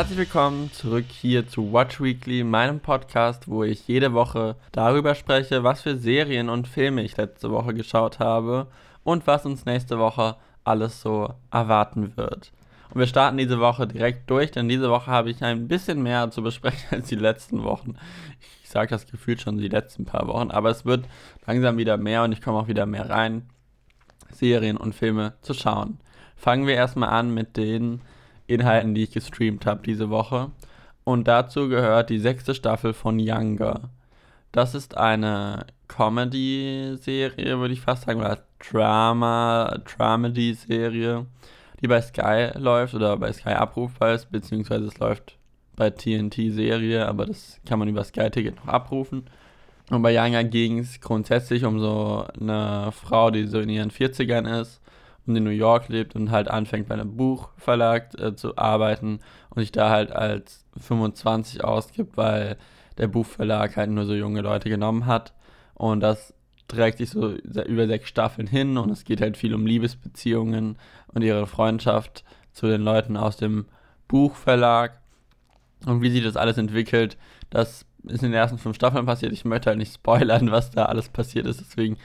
herzlich willkommen zurück hier zu Watch Weekly, meinem Podcast, wo ich jede Woche darüber spreche, was für Serien und Filme ich letzte Woche geschaut habe und was uns nächste Woche alles so erwarten wird. Und wir starten diese Woche direkt durch, denn diese Woche habe ich ein bisschen mehr zu besprechen als die letzten Wochen. Ich sage das gefühlt schon die letzten paar Wochen, aber es wird langsam wieder mehr und ich komme auch wieder mehr rein, Serien und Filme zu schauen. Fangen wir erstmal an mit den Inhalten, die ich gestreamt habe diese Woche. Und dazu gehört die sechste Staffel von Younger. Das ist eine Comedy-Serie, würde ich fast sagen, oder Drama, Dramedy-Serie, die bei Sky läuft oder bei Sky abrufbar ist, beziehungsweise es läuft bei TNT-Serie, aber das kann man über Sky-Ticket noch abrufen. Und bei Younger ging es grundsätzlich um so eine Frau, die so in ihren 40ern ist in New York lebt und halt anfängt bei einem Buchverlag äh, zu arbeiten und sich da halt als 25 ausgibt, weil der Buchverlag halt nur so junge Leute genommen hat. Und das trägt sich so über sechs Staffeln hin und es geht halt viel um Liebesbeziehungen und ihre Freundschaft zu den Leuten aus dem Buchverlag und wie sich das alles entwickelt. Das ist in den ersten fünf Staffeln passiert. Ich möchte halt nicht spoilern, was da alles passiert ist, deswegen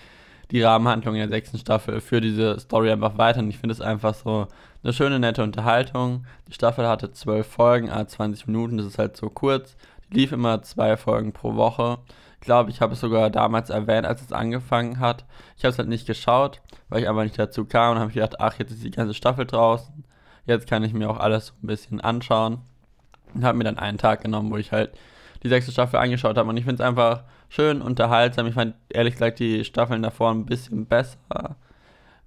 die Rahmenhandlung in der sechsten Staffel für diese Story einfach weiter. Und ich finde es einfach so eine schöne, nette Unterhaltung. Die Staffel hatte zwölf Folgen, a 20 Minuten, das ist halt so kurz. Die lief immer zwei Folgen pro Woche. Ich glaube, ich habe es sogar damals erwähnt, als es angefangen hat. Ich habe es halt nicht geschaut, weil ich einfach nicht dazu kam und habe gedacht, ach, jetzt ist die ganze Staffel draußen. Jetzt kann ich mir auch alles so ein bisschen anschauen. Und habe mir dann einen Tag genommen, wo ich halt die sechste Staffel angeschaut habe. Und ich finde es einfach schön unterhaltsam. Ich fand ehrlich gesagt die Staffeln davor ein bisschen besser,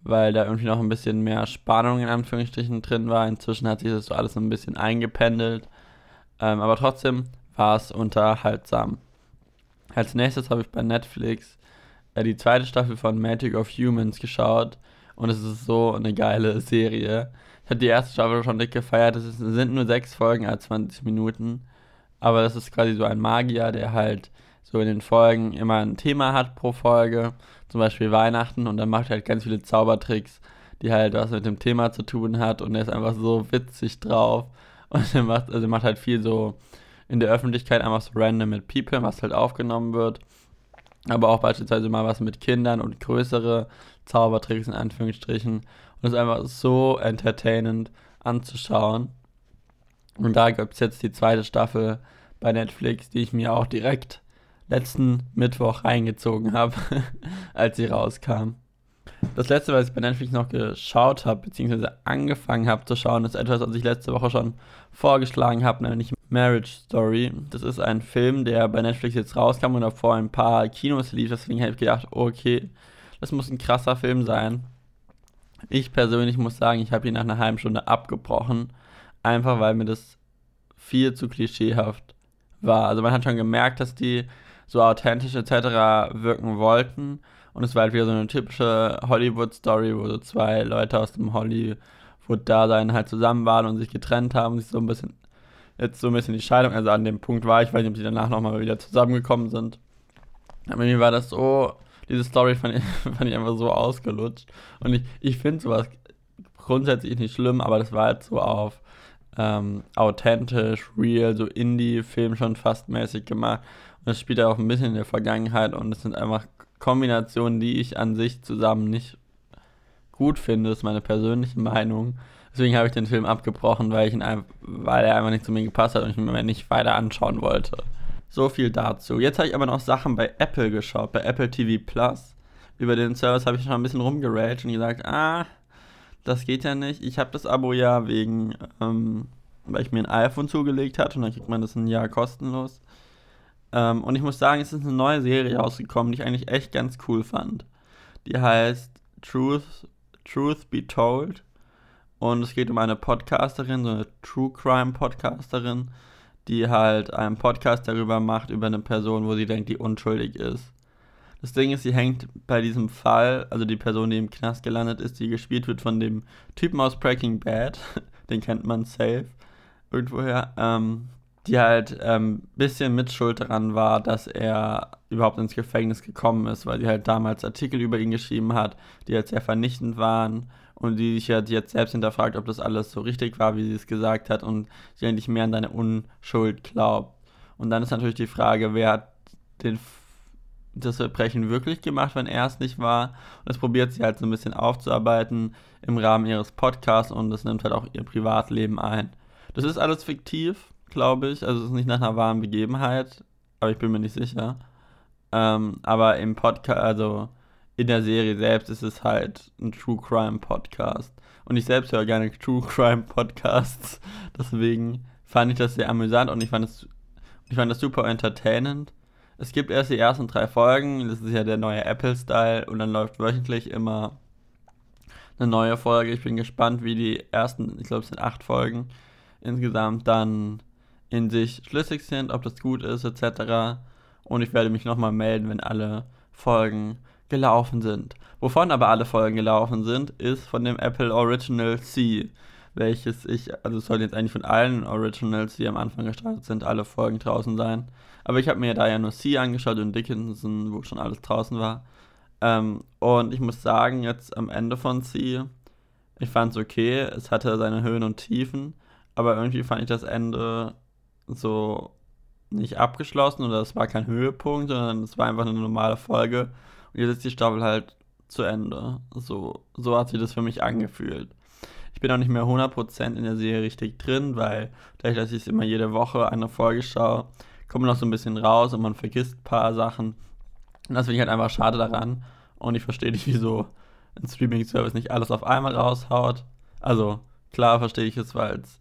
weil da irgendwie noch ein bisschen mehr Spannung in Anführungsstrichen drin war. Inzwischen hat sich das so alles so ein bisschen eingependelt. Ähm, aber trotzdem war es unterhaltsam. Als nächstes habe ich bei Netflix äh, die zweite Staffel von Magic of Humans geschaut. Und es ist so eine geile Serie. Ich habe die erste Staffel schon dick gefeiert. Es sind nur sechs Folgen als 20 Minuten. Aber das ist quasi so ein Magier, der halt so in den Folgen immer ein Thema hat pro Folge, zum Beispiel Weihnachten und dann macht er halt ganz viele Zaubertricks, die halt was mit dem Thema zu tun hat und er ist einfach so witzig drauf. Und er macht, also macht halt viel so in der Öffentlichkeit einfach so random mit People, was halt aufgenommen wird, aber auch beispielsweise mal was mit Kindern und größere Zaubertricks in Anführungsstrichen. Und es ist einfach so entertainend anzuschauen. Und da gibt es jetzt die zweite Staffel bei Netflix, die ich mir auch direkt letzten Mittwoch reingezogen habe, als sie rauskam. Das letzte, was ich bei Netflix noch geschaut habe, beziehungsweise angefangen habe zu schauen, ist etwas, was ich letzte Woche schon vorgeschlagen habe, nämlich Marriage Story. Das ist ein Film, der bei Netflix jetzt rauskam und davor ein paar Kinos lief. Deswegen habe ich gedacht, okay, das muss ein krasser Film sein. Ich persönlich muss sagen, ich habe ihn nach einer halben Stunde abgebrochen, einfach weil mir das viel zu klischeehaft war. Also man hat schon gemerkt, dass die so authentisch etc. wirken wollten. Und es war halt wieder so eine typische Hollywood-Story, wo so zwei Leute aus dem Hollywood-Dasein halt zusammen waren und sich getrennt haben und sich so ein bisschen, jetzt so ein bisschen die Scheidung, also an dem Punkt war, ich weiß nicht, ob sie danach nochmal wieder zusammengekommen sind. Aber mir war das so, diese Story fand ich, fand ich einfach so ausgelutscht. Und ich, ich finde sowas grundsätzlich nicht schlimm, aber das war halt so auf ähm, authentisch, real, so Indie-Film schon fast mäßig gemacht. Es spielt ja auch ein bisschen in der Vergangenheit und es sind einfach Kombinationen, die ich an sich zusammen nicht gut finde, das ist meine persönliche Meinung. Deswegen habe ich den Film abgebrochen, weil, ich ihn weil er einfach nicht zu mir gepasst hat und ich mir nicht weiter anschauen wollte. So viel dazu. Jetzt habe ich aber noch Sachen bei Apple geschaut, bei Apple TV Plus. Über den Service habe ich schon ein bisschen rumgeraged und gesagt, ah, das geht ja nicht. Ich habe das Abo ja wegen, ähm, weil ich mir ein iPhone zugelegt hatte und dann kriegt man das ein Jahr kostenlos. Ähm, und ich muss sagen, es ist eine neue Serie rausgekommen, die ich eigentlich echt ganz cool fand. Die heißt Truth, Truth Be Told. Und es geht um eine Podcasterin, so eine True Crime Podcasterin, die halt einen Podcast darüber macht, über eine Person, wo sie denkt, die unschuldig ist. Das Ding ist, sie hängt bei diesem Fall, also die Person, die im Knast gelandet ist, die gespielt wird von dem Typen aus Breaking Bad, den kennt man safe, irgendwoher, ähm, die halt ein ähm, bisschen mitschuld daran war, dass er überhaupt ins Gefängnis gekommen ist, weil sie halt damals Artikel über ihn geschrieben hat, die halt sehr vernichtend waren und die sich halt jetzt selbst hinterfragt, ob das alles so richtig war, wie sie es gesagt hat und sie eigentlich mehr an deine Unschuld glaubt. Und dann ist natürlich die Frage, wer hat den, das Verbrechen wirklich gemacht, wenn er es nicht war. Und das probiert sie halt so ein bisschen aufzuarbeiten im Rahmen ihres Podcasts und das nimmt halt auch ihr Privatleben ein. Das ist alles fiktiv, glaube ich. Also es ist nicht nach einer wahren Begebenheit, aber ich bin mir nicht sicher. Ähm, aber im Podcast, also in der Serie selbst ist es halt ein True Crime Podcast. Und ich selbst höre gerne True Crime Podcasts. Deswegen fand ich das sehr amüsant und ich fand es ich fand das super entertainend. Es gibt erst die ersten drei Folgen, das ist ja der neue Apple-Style und dann läuft wöchentlich immer eine neue Folge. Ich bin gespannt, wie die ersten, ich glaube es sind acht Folgen insgesamt, dann in sich schlüssig sind, ob das gut ist, etc. Und ich werde mich nochmal melden, wenn alle Folgen gelaufen sind. Wovon aber alle Folgen gelaufen sind, ist von dem Apple Original C, welches ich, also es soll jetzt eigentlich von allen Originals, die am Anfang gestartet sind, alle Folgen draußen sein. Aber ich habe mir da ja nur C angeschaut und Dickinson, wo schon alles draußen war. Ähm, und ich muss sagen, jetzt am Ende von C, ich fand es okay, es hatte seine Höhen und Tiefen, aber irgendwie fand ich das Ende so nicht abgeschlossen oder es war kein Höhepunkt, sondern es war einfach eine normale Folge und jetzt ist die Staffel halt zu Ende. So, so hat sich das für mich angefühlt. Ich bin auch nicht mehr 100% in der Serie richtig drin, weil dadurch, dass ich immer jede Woche eine Folge schaue, kommt man noch so ein bisschen raus und man vergisst ein paar Sachen. Und das finde ich halt einfach schade daran. Und ich verstehe nicht, wieso ein Streaming-Service nicht alles auf einmal raushaut. Also, klar verstehe ich es, weil es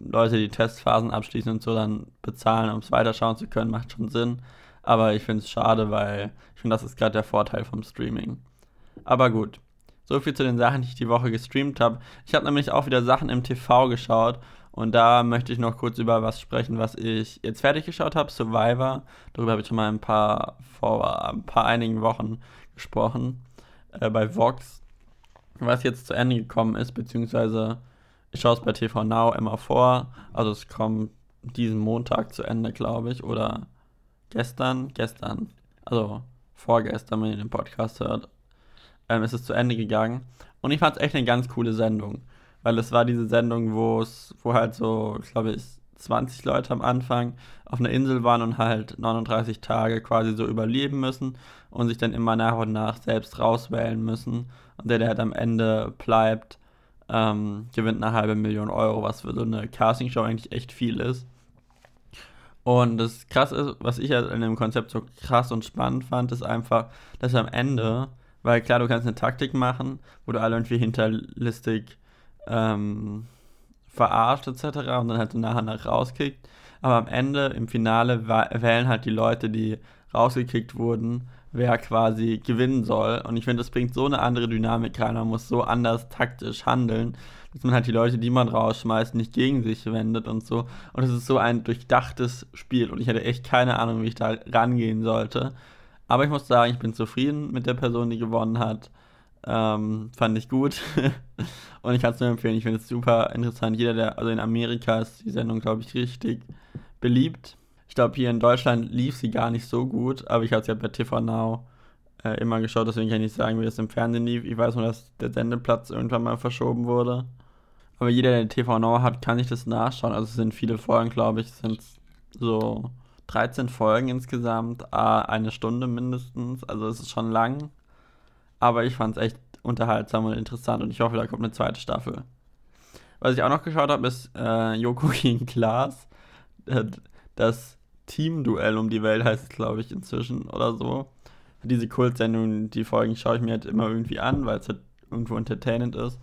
Leute, die Testphasen abschließen und so dann bezahlen, um es weiterschauen zu können, macht schon Sinn. Aber ich finde es schade, weil ich finde, das ist gerade der Vorteil vom Streaming. Aber gut. So viel zu den Sachen, die ich die Woche gestreamt habe. Ich habe nämlich auch wieder Sachen im TV geschaut. Und da möchte ich noch kurz über was sprechen, was ich jetzt fertig geschaut habe, Survivor. Darüber habe ich schon mal ein paar vor ein paar einigen Wochen gesprochen. Äh, bei Vox. Was jetzt zu Ende gekommen ist, beziehungsweise ich schaue es bei TV Now immer vor. Also es kommt diesen Montag zu Ende, glaube ich. Oder gestern, gestern, also vorgestern, wenn ihr den Podcast hört, ähm, ist es zu Ende gegangen. Und ich fand es echt eine ganz coole Sendung. Weil es war diese Sendung, wo es, wo halt so, glaube ich, 20 Leute am Anfang auf einer Insel waren und halt 39 Tage quasi so überleben müssen und sich dann immer nach und nach selbst rauswählen müssen. Und der, der halt am Ende bleibt, ähm, gewinnt eine halbe Million Euro, was für so eine Castingshow eigentlich echt viel ist. Und das krass ist, was ich halt in dem Konzept so krass und spannend fand, ist einfach, dass am Ende, weil klar, du kannst eine Taktik machen, wo du alle irgendwie hinterlistig ähm, verarscht etc. und dann halt so nachher nach rauskickt. Aber am Ende, im Finale, wählen halt die Leute, die rausgekickt wurden, wer quasi gewinnen soll. Und ich finde, das bringt so eine andere Dynamik rein. Man muss so anders taktisch handeln, dass man halt die Leute, die man rausschmeißt, nicht gegen sich wendet und so. Und es ist so ein durchdachtes Spiel. Und ich hatte echt keine Ahnung, wie ich da rangehen sollte. Aber ich muss sagen, ich bin zufrieden mit der Person, die gewonnen hat. Ähm, fand ich gut. und ich kann es nur empfehlen. Ich finde es super interessant. Jeder, der, also in Amerika ist die Sendung, glaube ich, richtig beliebt. Ich glaube, hier in Deutschland lief sie gar nicht so gut, aber ich habe sie ja bei TV Now äh, immer geschaut, deswegen kann ich nicht sagen, wie das im Fernsehen lief. Ich weiß nur, dass der Sendeplatz irgendwann mal verschoben wurde. Aber jeder, der TV Now hat, kann sich das nachschauen. Also es sind viele Folgen, glaube ich. Es sind so 13 Folgen insgesamt, eine Stunde mindestens. Also es ist schon lang. Aber ich fand es echt unterhaltsam und interessant und ich hoffe, da kommt eine zweite Staffel. Was ich auch noch geschaut habe, ist äh, Joko gegen Klaas. Das Team-Duell um die Welt heißt es, glaube ich, inzwischen oder so. Diese Kultsendung, die Folgen schaue ich mir halt immer irgendwie an, weil es halt irgendwo entertainend ist.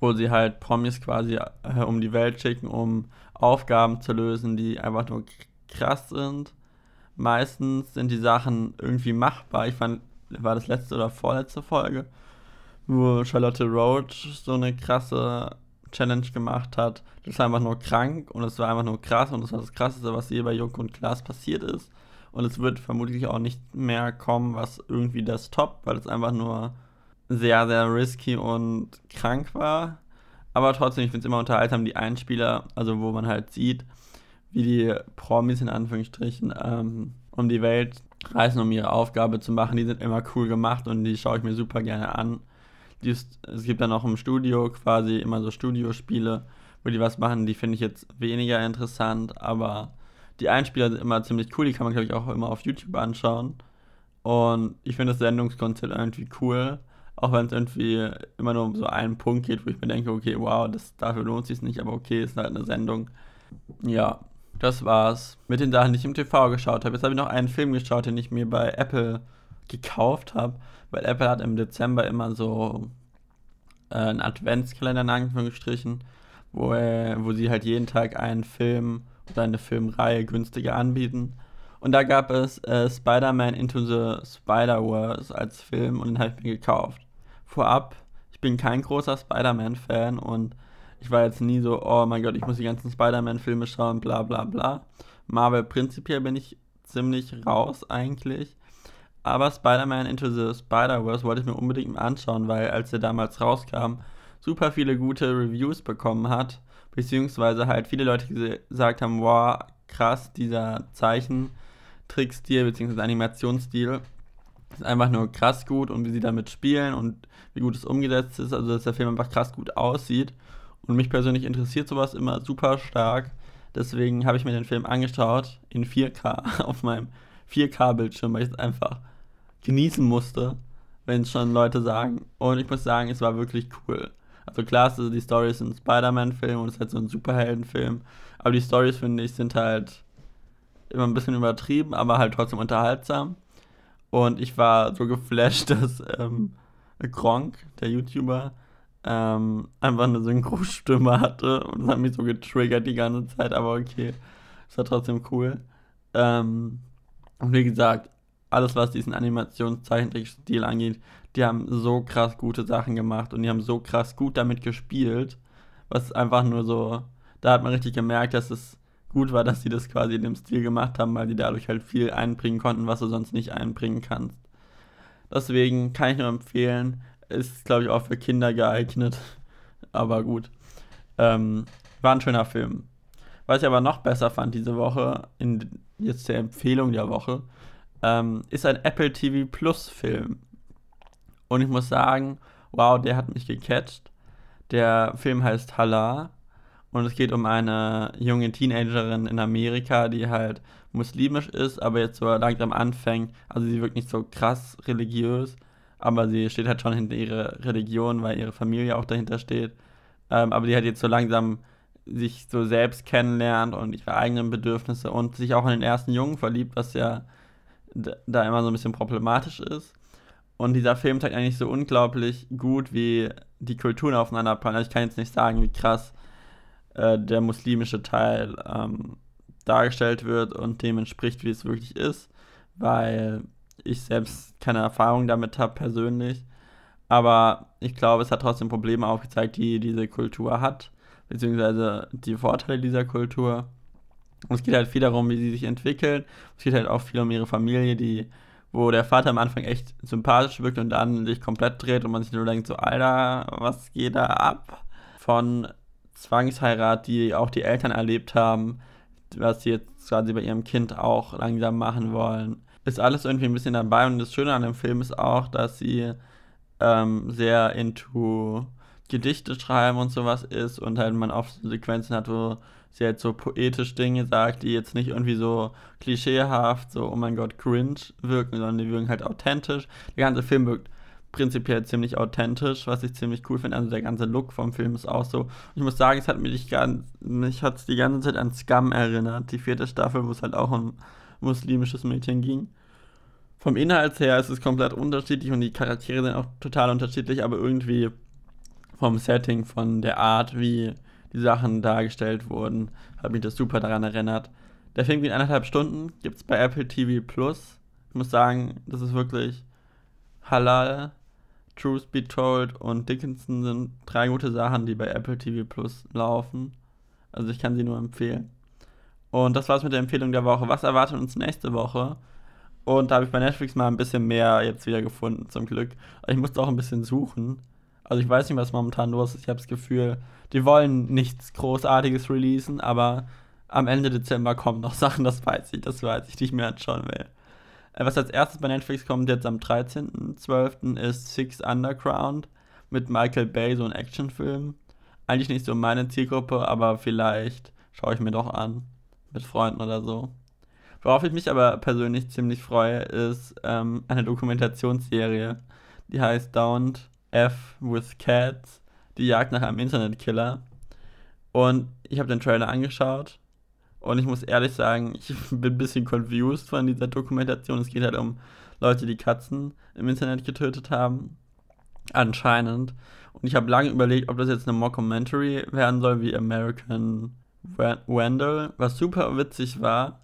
Wo sie halt Promis quasi äh, um die Welt schicken, um Aufgaben zu lösen, die einfach nur krass sind. Meistens sind die Sachen irgendwie machbar. Ich fand, war das letzte oder vorletzte Folge, wo Charlotte Roach so eine krasse Challenge gemacht hat. Das war einfach nur krank und es war einfach nur krass und das war das Krasseste, was je bei Jung und Klaas passiert ist. Und es wird vermutlich auch nicht mehr kommen, was irgendwie das Top, weil es einfach nur sehr, sehr risky und krank war. Aber trotzdem, ich finde es immer unterhaltsam, die Einspieler, also wo man halt sieht, wie die Promis in Anführungsstrichen ähm, um die Welt reisen, um ihre Aufgabe zu machen. Die sind immer cool gemacht und die schaue ich mir super gerne an. Es gibt dann auch im Studio quasi immer so Studiospiele, wo die was machen, die finde ich jetzt weniger interessant, aber die Einspieler sind immer ziemlich cool, die kann man glaube ich auch immer auf YouTube anschauen. Und ich finde das Sendungskonzept irgendwie cool, auch wenn es irgendwie immer nur um so einen Punkt geht, wo ich mir denke, okay, wow, das, dafür lohnt sich nicht, aber okay, ist halt eine Sendung. Ja, das war's mit den Sachen, die ich im TV geschaut habe. Jetzt habe ich noch einen Film geschaut, den ich mir bei Apple gekauft habe, weil Apple hat im Dezember immer so äh, einen Adventskalender in Anführungsstrichen, wo, äh, wo sie halt jeden Tag einen Film oder eine Filmreihe günstiger anbieten. Und da gab es äh, Spider-Man Into the Spider-Verse als Film und den habe ich mir gekauft. Vorab, ich bin kein großer Spider-Man-Fan und ich war jetzt nie so, oh mein Gott, ich muss die ganzen Spider-Man-Filme schauen, bla bla bla. Marvel prinzipiell bin ich ziemlich raus eigentlich. Aber Spider-Man Into the Spider-Verse wollte ich mir unbedingt mal anschauen, weil als er damals rauskam, super viele gute Reviews bekommen hat. Beziehungsweise halt viele Leute gesagt haben, wow, krass, dieser Zeichentrickstil bzw. Animationsstil ist einfach nur krass gut und wie sie damit spielen und wie gut es umgesetzt ist, also dass der Film einfach krass gut aussieht. Und mich persönlich interessiert sowas immer super stark. Deswegen habe ich mir den Film angeschaut in 4K auf meinem 4K-Bildschirm, weil ich es einfach genießen musste, wenn schon Leute sagen. Und ich muss sagen, es war wirklich cool. Also klar, also die Story ist ein Spider-Man-Film und es ist halt so ein Superheldenfilm. Aber die Stories, finde ich, sind halt immer ein bisschen übertrieben, aber halt trotzdem unterhaltsam. Und ich war so geflasht, dass ähm, Gronk, der YouTuber, ähm, einfach eine Synchro-Stimme hatte. Und das hat mich so getriggert die ganze Zeit, aber okay. Es war trotzdem cool. Ähm, und wie gesagt, alles, was diesen Animationszeichentrick-Stil angeht, die haben so krass gute Sachen gemacht und die haben so krass gut damit gespielt, was einfach nur so, da hat man richtig gemerkt, dass es gut war, dass sie das quasi in dem Stil gemacht haben, weil die dadurch halt viel einbringen konnten, was du sonst nicht einbringen kannst. Deswegen kann ich nur empfehlen, ist glaube ich auch für Kinder geeignet, aber gut. Ähm, war ein schöner Film. Was ich aber noch besser fand diese Woche, in jetzt der Empfehlung der Woche, ähm, ist ein Apple TV Plus Film. Und ich muss sagen, wow, der hat mich gecatcht. Der Film heißt Hala und es geht um eine junge Teenagerin in Amerika, die halt muslimisch ist, aber jetzt so langsam anfängt. Also sie wirkt nicht so krass religiös, aber sie steht halt schon hinter ihrer Religion, weil ihre Familie auch dahinter steht. Ähm, aber die hat jetzt so langsam sich so selbst kennenlernt und ihre eigenen Bedürfnisse und sich auch in den ersten Jungen verliebt, was ja da immer so ein bisschen problematisch ist. Und dieser Film zeigt eigentlich so unglaublich gut, wie die Kulturen aufeinander prallen. Also ich kann jetzt nicht sagen, wie krass äh, der muslimische Teil ähm, dargestellt wird und dem entspricht, wie es wirklich ist, weil ich selbst keine Erfahrung damit habe persönlich. Aber ich glaube, es hat trotzdem Probleme aufgezeigt, die diese Kultur hat, beziehungsweise die Vorteile dieser Kultur. Und es geht halt viel darum, wie sie sich entwickeln. Es geht halt auch viel um ihre Familie, die, wo der Vater am Anfang echt sympathisch wirkt und dann sich komplett dreht und man sich nur denkt, so, Alter, was geht da ab? Von Zwangsheirat, die auch die Eltern erlebt haben, was sie jetzt quasi bei ihrem Kind auch langsam machen wollen. Ist alles irgendwie ein bisschen dabei und das Schöne an dem Film ist auch, dass sie ähm, sehr into Gedichte schreiben und sowas ist und halt man oft Sequenzen hat, wo sie halt so poetisch Dinge sagt, die jetzt nicht irgendwie so klischeehaft, so, oh mein Gott, cringe wirken, sondern die wirken halt authentisch. Der ganze Film wirkt prinzipiell ziemlich authentisch, was ich ziemlich cool finde. Also der ganze Look vom Film ist auch so. Ich muss sagen, es hat mich, mich hat's die ganze Zeit an Scum erinnert, die vierte Staffel, wo es halt auch um muslimisches Mädchen ging. Vom Inhalt her ist es komplett unterschiedlich und die Charaktere sind auch total unterschiedlich, aber irgendwie vom Setting, von der Art, wie die Sachen dargestellt wurden, hat mich das super daran erinnert. Der Film geht eineinhalb Stunden, gibt es bei Apple TV Plus. Ich muss sagen, das ist wirklich halal. Truth Be Told und Dickinson sind drei gute Sachen, die bei Apple TV Plus laufen. Also ich kann sie nur empfehlen. Und das war's mit der Empfehlung der Woche. Was erwartet uns nächste Woche? Und da habe ich bei Netflix mal ein bisschen mehr jetzt wieder gefunden, zum Glück. Ich musste auch ein bisschen suchen. Also ich weiß nicht, was momentan los ist. Ich habe das Gefühl, die wollen nichts Großartiges releasen, aber am Ende Dezember kommen noch Sachen, das weiß ich, das weiß ich, ich mir anschauen will. Äh, was als erstes bei Netflix kommt, jetzt am 13.12. ist Six Underground. mit Michael Bay, so ein Actionfilm. Eigentlich nicht so meine Zielgruppe, aber vielleicht schaue ich mir doch an. Mit Freunden oder so. Worauf ich mich aber persönlich ziemlich freue, ist ähm, eine Dokumentationsserie. Die heißt Downed F with Cats. Die Jagd nach einem Internetkiller. Und ich habe den Trailer angeschaut. Und ich muss ehrlich sagen, ich bin ein bisschen confused von dieser Dokumentation. Es geht halt um Leute, die Katzen im Internet getötet haben. Anscheinend. Und ich habe lange überlegt, ob das jetzt eine Mockumentary werden soll, wie American Vandal, was super witzig war,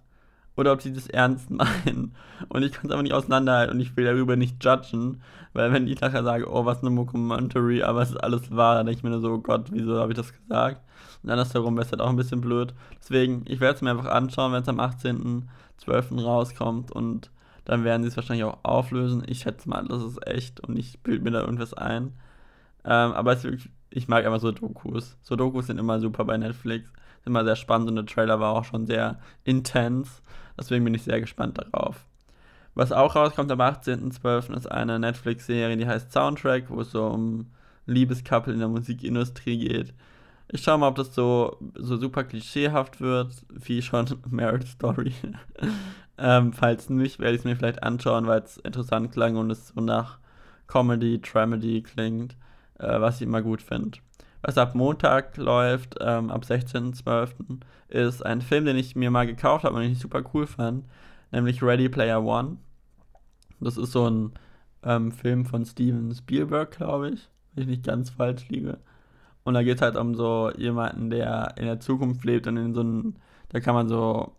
oder ob sie das ernst meinen. Und ich kann es aber nicht auseinanderhalten und ich will darüber nicht judgen, weil wenn ich nachher sage, oh, was eine Mockumentary, aber es ist alles wahr, dann denke ich mir nur so, oh Gott, wieso habe ich das gesagt? Und andersherum wäre es halt auch ein bisschen blöd. Deswegen, ich werde es mir einfach anschauen, wenn es am 18.12. rauskommt und dann werden sie es wahrscheinlich auch auflösen. Ich schätze mal, das ist echt und ich bilde mir da irgendwas ein. Ähm, aber es ich mag einfach so Dokus. So Dokus sind immer super bei Netflix. Immer sehr spannend und der Trailer war auch schon sehr intens. Deswegen bin ich sehr gespannt darauf. Was auch rauskommt am 18.12. ist eine Netflix-Serie, die heißt Soundtrack, wo es so um Liebescouple in der Musikindustrie geht. Ich schaue mal, ob das so, so super klischeehaft wird, wie schon Marriage Story. ähm, falls nicht, werde ich es mir vielleicht anschauen, weil es interessant klang und es so nach Comedy, Tramedy klingt, äh, was ich immer gut finde. Was ab Montag läuft, ähm, ab 16.12., ist ein Film, den ich mir mal gekauft habe und den ich super cool fand, nämlich Ready Player One. Das ist so ein ähm, Film von Steven Spielberg, glaube ich, wenn ich nicht ganz falsch liege. Und da geht es halt um so jemanden, der in der Zukunft lebt und in so einem, da kann man so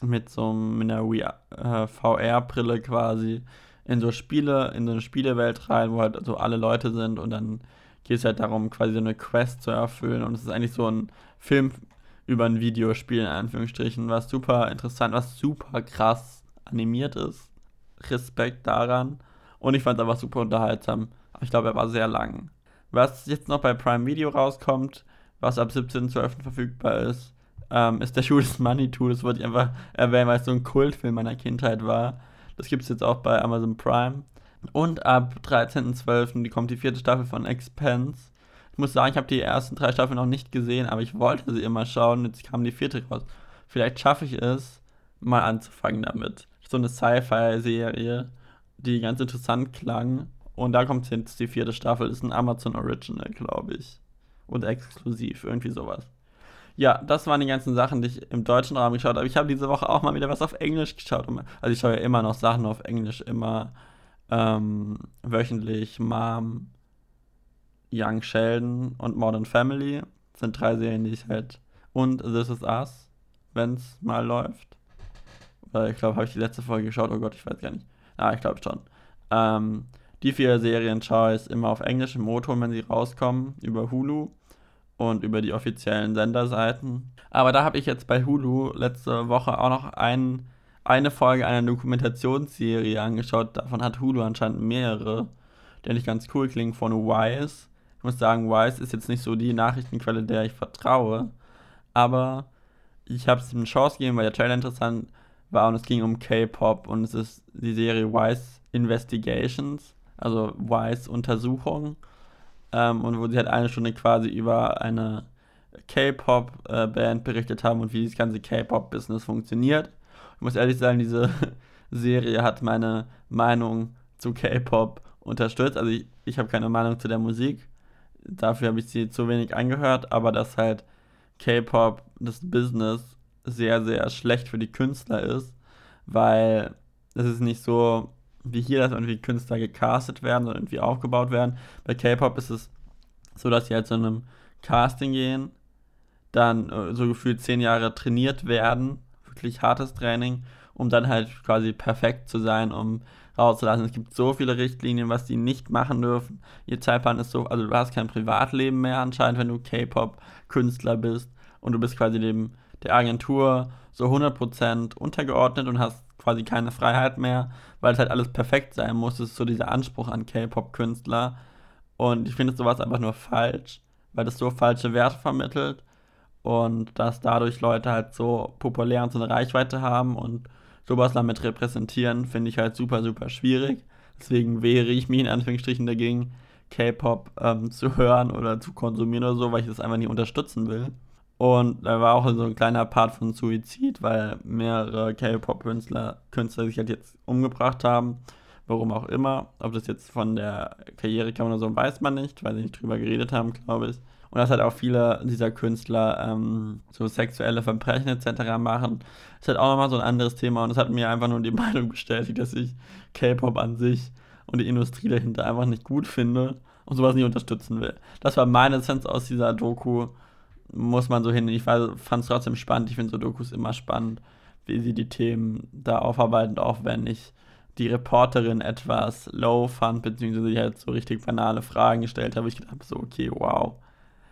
mit so einer äh, VR-Brille quasi in so Spiele, in so eine Spielewelt rein, wo halt so alle Leute sind und dann geht es halt darum, quasi so eine Quest zu erfüllen und es ist eigentlich so ein Film über ein Videospiel in Anführungsstrichen, was super interessant, was super krass animiert ist. Respekt daran. Und ich fand es einfach super unterhaltsam. Ich glaube, er war sehr lang. Was jetzt noch bei Prime Video rauskommt, was ab 17.12. verfügbar ist, ähm, ist der Schuh des Money Tool. Das wollte ich einfach erwähnen, weil es so ein Kultfilm meiner Kindheit war. Das gibt es jetzt auch bei Amazon Prime. Und ab 13.12. kommt die vierte Staffel von Expense. Ich muss sagen, ich habe die ersten drei Staffeln noch nicht gesehen, aber ich wollte sie immer schauen. Jetzt kam die vierte raus. Vielleicht schaffe ich es, mal anzufangen damit. So eine Sci-Fi-Serie, die ganz interessant klang und da kommt jetzt die vierte Staffel, ist ein Amazon Original, glaube ich. Und exklusiv, irgendwie sowas. Ja, das waren die ganzen Sachen, die ich im deutschen Raum geschaut habe. Ich habe diese Woche auch mal wieder was auf Englisch geschaut. Also ich schaue ja immer noch Sachen auf Englisch, immer ähm, wöchentlich Mom, Young Sheldon und Modern Family. Sind drei Serien, die ich halt. Und This Is Us, wenn es mal läuft. Weil ich glaube, habe ich die letzte Folge geschaut. Oh Gott, ich weiß gar nicht. Ah, ich glaube schon. Ähm, die vier Serien schaue ich immer auf Englisch im O-Ton, wenn sie rauskommen, über Hulu und über die offiziellen Senderseiten. Aber da habe ich jetzt bei Hulu letzte Woche auch noch ein, eine Folge einer Dokumentationsserie angeschaut. Davon hat Hulu anscheinend mehrere, die nicht ganz cool klingen, von Wise. Ich muss sagen, Wise ist jetzt nicht so die Nachrichtenquelle, der ich vertraue. Aber ich habe es ihm eine Chance gegeben, weil der Trailer interessant war und es ging um K-Pop und es ist die Serie Wise Investigations also Wise Untersuchung. Ähm, und wo sie halt eine Stunde quasi über eine K-Pop-Band berichtet haben und wie das ganze K-Pop-Business funktioniert. Ich muss ehrlich sagen, diese Serie hat meine Meinung zu K-Pop unterstützt. Also ich, ich habe keine Meinung zu der Musik. Dafür habe ich sie zu wenig angehört, aber dass halt K-Pop, das Business, sehr, sehr schlecht für die Künstler ist, weil es ist nicht so, wie hier, dass irgendwie Künstler gecastet werden oder irgendwie aufgebaut werden. Bei K-Pop ist es so, dass sie halt zu einem Casting gehen, dann äh, so gefühlt zehn Jahre trainiert werden, wirklich hartes Training, um dann halt quasi perfekt zu sein, um rauszulassen. Es gibt so viele Richtlinien, was die nicht machen dürfen. Ihr Zeitplan ist so, also du hast kein Privatleben mehr anscheinend, wenn du K-Pop-Künstler bist und du bist quasi dem der Agentur so 100% untergeordnet und hast quasi keine Freiheit mehr, weil es halt alles perfekt sein muss. Das ist so dieser Anspruch an K-Pop-Künstler. Und ich finde sowas einfach nur falsch, weil das so falsche Werte vermittelt und dass dadurch Leute halt so populär und so eine Reichweite haben und sowas damit repräsentieren, finde ich halt super, super schwierig. Deswegen wehre ich mich in Anführungsstrichen dagegen, K-Pop ähm, zu hören oder zu konsumieren oder so, weil ich das einfach nicht unterstützen will. Und da war auch so ein kleiner Part von Suizid, weil mehrere K-Pop-Künstler Künstler sich halt jetzt umgebracht haben. Warum auch immer. Ob das jetzt von der Karriere kam oder so, weiß man nicht, weil sie nicht drüber geredet haben, glaube ich. Und dass halt auch viele dieser Künstler ähm, so sexuelle Verbrechen etc. machen, ist halt auch nochmal so ein anderes Thema. Und es hat mir einfach nur die Meinung bestätigt, dass ich K-Pop an sich und die Industrie dahinter einfach nicht gut finde und sowas nicht unterstützen will. Das war meine Sense aus dieser Doku. Muss man so hin. Ich fand es trotzdem spannend. Ich finde so Dokus immer spannend, wie sie die Themen da aufarbeiten, auch wenn ich die Reporterin etwas low fand, beziehungsweise die halt so richtig banale Fragen gestellt habe. Ich gedacht so, okay, wow,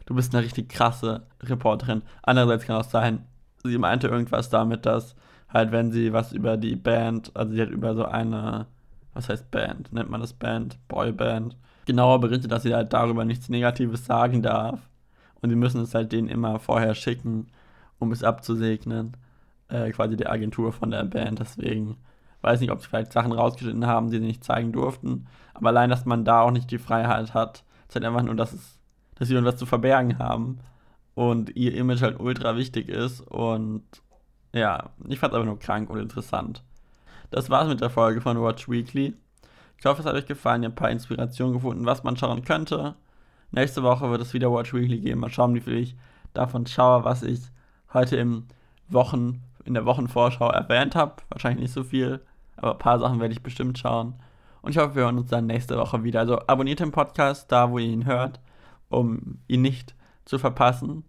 du bist eine richtig krasse Reporterin. Andererseits kann auch sein, sie meinte irgendwas damit, dass halt, wenn sie was über die Band, also sie hat über so eine was heißt Band? Nennt man das Band? Boyband? Genauer berichtet, dass sie halt darüber nichts Negatives sagen darf. Und sie müssen es halt denen immer vorher schicken, um es abzusegnen. Äh, quasi der Agentur von der Band. Deswegen weiß nicht, ob sie vielleicht Sachen rausgeschnitten haben, die sie nicht zeigen durften. Aber allein, dass man da auch nicht die Freiheit hat, zeigt einfach nur, dass, es, dass sie irgendwas zu verbergen haben. Und ihr Image halt ultra wichtig ist. Und ja, ich fand es aber nur krank und interessant. Das war's mit der Folge von Watch Weekly. Ich hoffe, es hat euch gefallen. Ihr habt ein paar Inspirationen gefunden, was man schauen könnte. Nächste Woche wird es wieder Watch Weekly geben. Mal schauen, wie viel ich davon schaue, was ich heute im Wochen, in der Wochenvorschau erwähnt habe. Wahrscheinlich nicht so viel, aber ein paar Sachen werde ich bestimmt schauen. Und ich hoffe, wir hören uns dann nächste Woche wieder. Also abonniert den Podcast da, wo ihr ihn hört, um ihn nicht zu verpassen.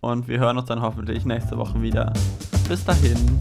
Und wir hören uns dann hoffentlich nächste Woche wieder. Bis dahin.